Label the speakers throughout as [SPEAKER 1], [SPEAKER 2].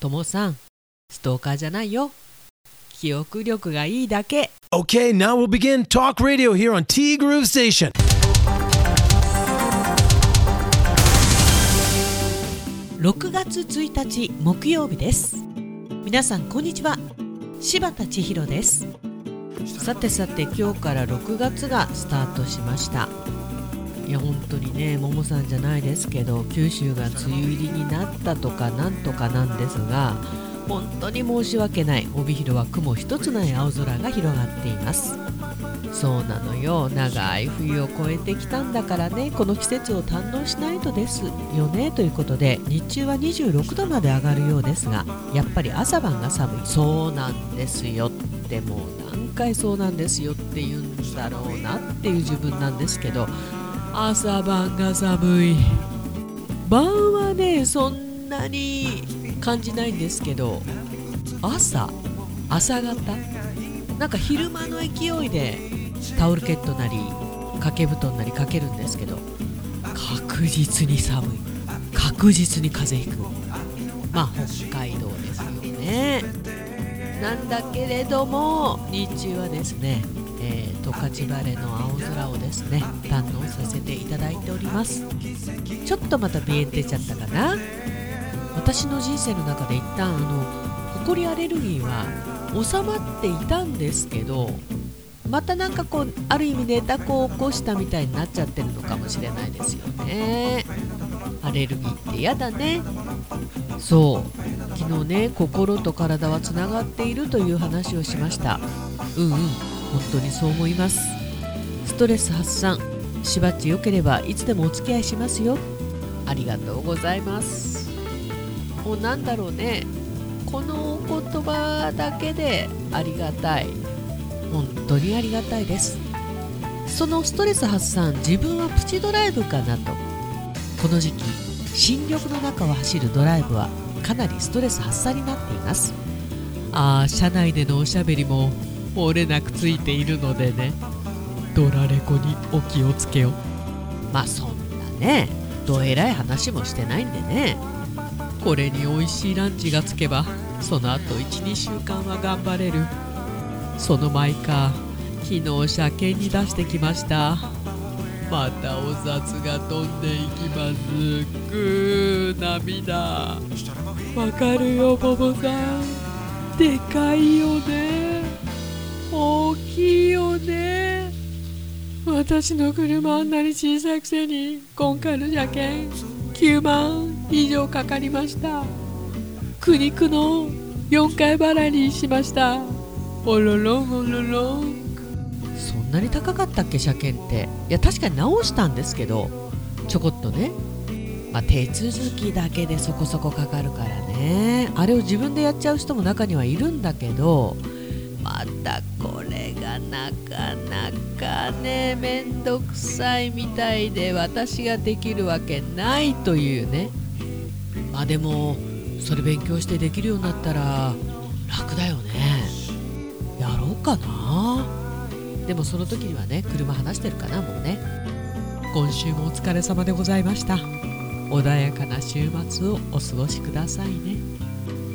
[SPEAKER 1] ともさんストーカーじゃないよ。記憶力がいいだけ。
[SPEAKER 2] Okay, now we'll begin talk radio here on T Groove Station.
[SPEAKER 1] 6月1日木曜日です。皆さんこんにちは。柴田千尋です。さてさて今日から6月がスタートしましたいや本当にねももさんじゃないですけど九州が梅雨入りになったとかなんとかなんですが本当に申し訳ない。帯広は雲一つない青空が広がっています。そうなのよ。長い冬を越えてきたんだからね。この季節を堪能しないとですよね。ということで日中は26度まで上がるようですがやっぱり朝晩が寒い。そうなんですよ。ってもう何回そうなんですよって言うんだろうなっていう自分なんですけど朝晩が寒い。晩はねそんなに感じないんですけど朝朝方？なんか昼間の勢いでタオルケットなり掛け布団なりかけるんですけど確実に寒い。確実に風邪ひく。まあ北海道ですよね。なんだけれども日中はですねえー、十勝晴れの青空をですね堪能させていただいております。ちょっとまた鼻炎出ちゃったかな？私の人生の中で一旦あのホコリアレルギーは収まっていたんですけどまたなんかこうある意味ネタこを起こしたみたいになっちゃってるのかもしれないですよね。アレルギーって嫌だね。そう。昨日ね心と体はつながっているという話をしました。うんうん本当にそう思います。ストレス発散しばっちよければいつでもお付き合いしますよ。ありがとうございます。もうなんだろうね。このお言葉だけでありがたい。本当にありがたいです。そのストレス発散自分はプチドライブかなと。この時期新緑の中を走るドライブはかなりストレス発散になっています。ああ車内でのおしゃべりも漏れなくついているのでね。ドラレコにお気をつけよまあそんなねどえらい話もしてないんでね。これに美味しいランチがつけばその後12週間は頑張れる。そのマイカー昨日車検に出してきましたまたお札が飛んでいきます。ぐー涙。わかるよボボさん。でかいよね。大きいよね。私の車あんなに小さいくせに今回の車検9万以上かかりました。苦肉の4回払いにしました。おろろんおろろん。んなに高かったっけ？車検って。いや確かに直したんですけどちょこっとね。まあ、手続きだけでそこそこかかるからね。あれを自分でやっちゃう人も中にはいるんだけどまたこれがなかなかねめんどくさいみたいで私ができるわけないというね。まあでもそれ勉強してできるようになったら楽だよね。やろうかな。でもその時にはね車離してるかなもうね。今週もお疲れ様でございました。穏やかな週末をお過ごしくださいね。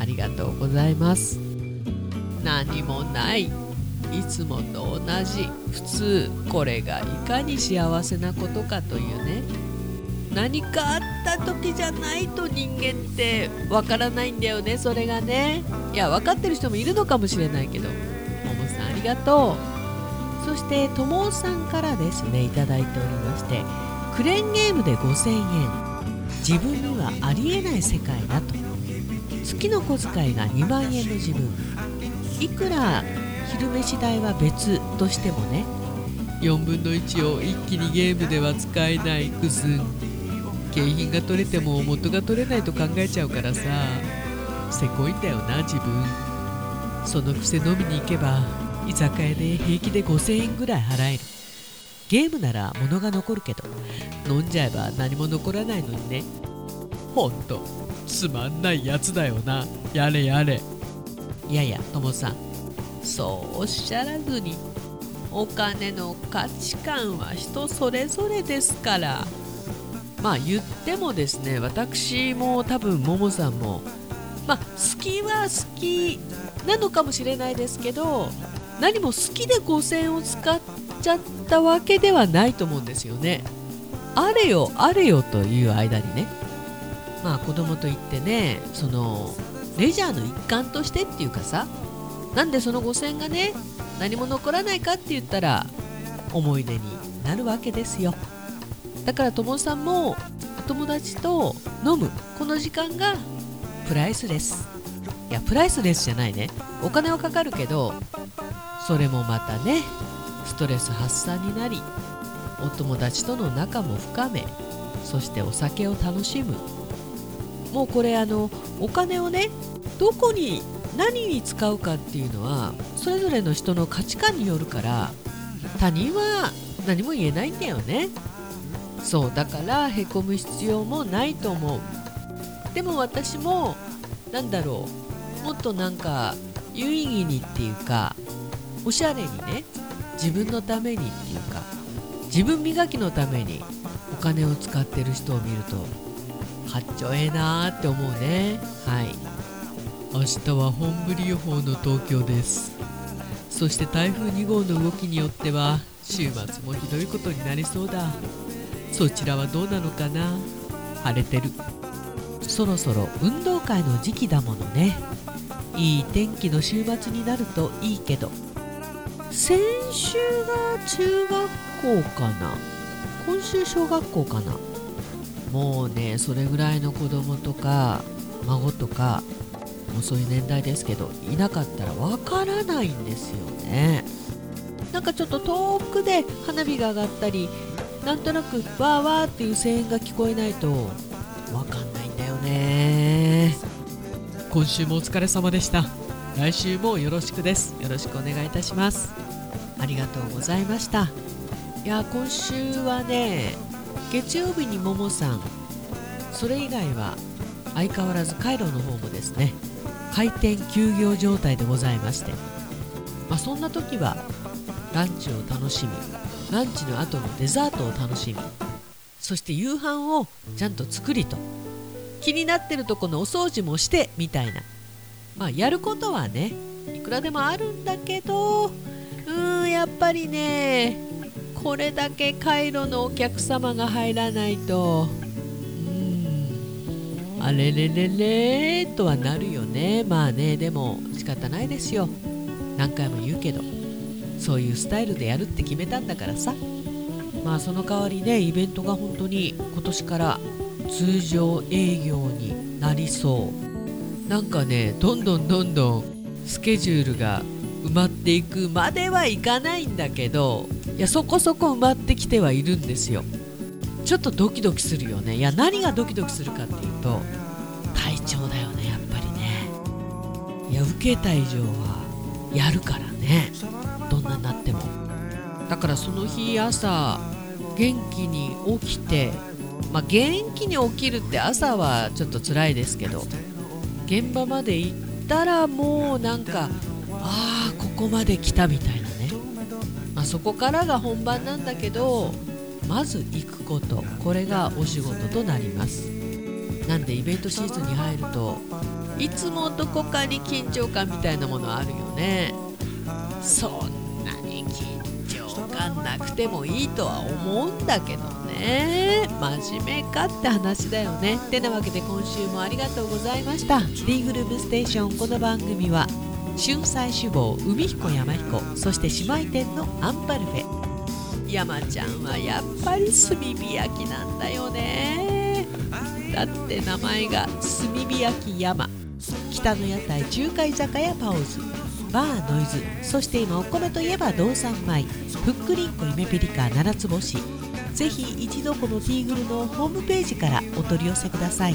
[SPEAKER 1] ありがとうございます。何もない。いつもと同じ。普通これがいかに幸せなことかというね。何かあった時じゃないと人間ってわからないんだよねそれがね。いや分かってる人もいるのかもしれないけど。ももさんありがとう。そしてともさんからですねいただいておりましてクレーンゲームで5000円。自分にはありえない世界だと。月の小遣いが2万円の自分。いくら昼飯代は別としてもね4分の1を一気にゲームでは使えないくすん景品が取れても元が取れないと考えちゃうからさせこいんだよな自分。そのくせ飲みに行けば居酒屋で平気で5000円ぐらい払える。ゲームなら物が残るけど飲んじゃえば何も残らないのにね。ほんとつまんないやつだよな。やれやれ。いやいやともさん。そうおっしゃらずに。お金の価値観は人それぞれですから。まあ言ってもですね私も多分ももさんも。まあ好きは好きなのかもしれないですけど何も好きで5000円を使っちゃったわけではないと思うんですよね。あれよあれよという間にね。まあ子供といってねそのレジャーの一環としてっていうかさなんでその5000円がね何も残らないかって言ったら思い出になるわけですよ。だから友さんもお友達と飲むこの時間がプライスレス。いやプライスレスじゃないね。お金はかかるけどそれもまたねストレス発散になりお友達との仲も深めそしてお酒を楽しむ。もうこれあのお金をねどこに何に使うかっていうのはそれぞれの人の価値観によるから他人は何も言えないんだよね。そうだからへこむ必要もないと思う。でも私も何だろうもっとなんか有意義にっていうかおしゃれにね自分のためにっていうか自分磨きのためにお金を使ってる人を見るとかっちょええなーって思うね。はい。明日は本降り予報の東京です。そして台風2号の動きによっては週末もひどいことになりそうだ。そちらはどうなのかな？晴れてる。そろそろ運動会の時期だものね。いい天気の週末になるといいけど。先週が中学校かな？今週小学校かな？もうねそれぐらいの子供とか孫とかもうそういう年代ですけどいなかったらわからないんですよね。なんかちょっと遠くで花火が上がったりなんとなくわーわーっていう声援が聞こえないとわかんないんだよね。今週もお疲れ様でした。来週もよろしくです。よろしくお願いいたします。ありがとうございました。いや今週はね月曜日にももさん。それ以外は相変わらずカイロの方もですね。開店休業状態でございまして、まあ、そんな時はランチを楽しみ。ランチの後のデザートを楽しみ。そして夕飯をちゃんと作りと。気になってるとこのお掃除もしてみたいな。まあやることはねいくらでもあるんだけどうんやっぱりねこれだけカイロのお客様が入らないとうんあれれれれとはなるよね。まあねでも仕方ないですよ。何回も言うけどそういうスタイルでやるって決めたんだからさ。まあその代わりねイベントが本当に今年から通常営業になりそう。なんかねどんどんどんどんスケジュールが埋まっていくまではいかないんだけどいやそこそこ埋まってきてはいるんですよ。ちょっとドキドキするよね。いや何がドキドキするかっていうと体調だよねやっぱりね。いや受けた以上はやるからね。どんなになっても。だからその日朝元気に起きてまあ元気に起きるって朝はちょっと辛いですけど現場まで行ったらもうなんかああここまで来たみたいなね、まあ、そこからが本番なんだけどまず行くこと。これがお仕事となります。なんでイベントシーズンに入るといつもどこかに緊張感みたいなものあるよね。そんなに緊張感なくてもいいとは思うんだけど。ね。真面目かって話だよね。てなわけで今週もありがとうございました。D グループステーション。この番組は春菜志望海彦山彦そして姉妹店のアンパルフェ。山ちゃんはやっぱり炭火焼きなんだよね。だって名前が炭火焼き山。北の屋台中華居酒屋パオズ。バーノイズそして今お米といえば道産米ふっくりんこ夢ピリカ七つ星ぜひ一度このティーグルのホームページからお取り寄せください。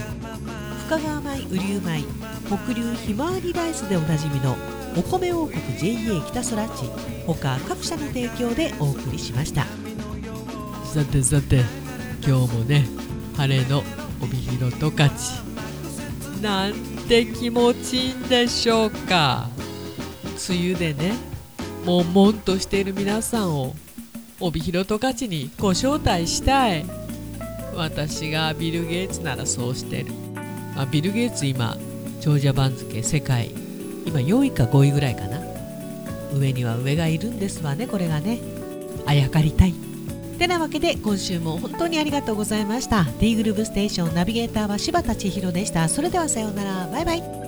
[SPEAKER 1] 深川米雨竜米北流ひまわりライスでおなじみのお米王国 JA 北空地他各社の提供でお送りしました。さてさて今日もね晴れの帯広十勝。なんて気持ちいいんでしょうか。梅雨でね悶々としている皆さんを帯広十勝にご招待したい。私がビル・ゲイツならそうしてる、まあ、ビル・ゲイツ今長者番付世界今4位か5位ぐらいかな。上には上がいるんですわねこれがね。あやかりたい。てなわけで今週も本当にありがとうございました。D グループステーションナビゲーターは柴田千尋でした。それではさようなら。バイバイ。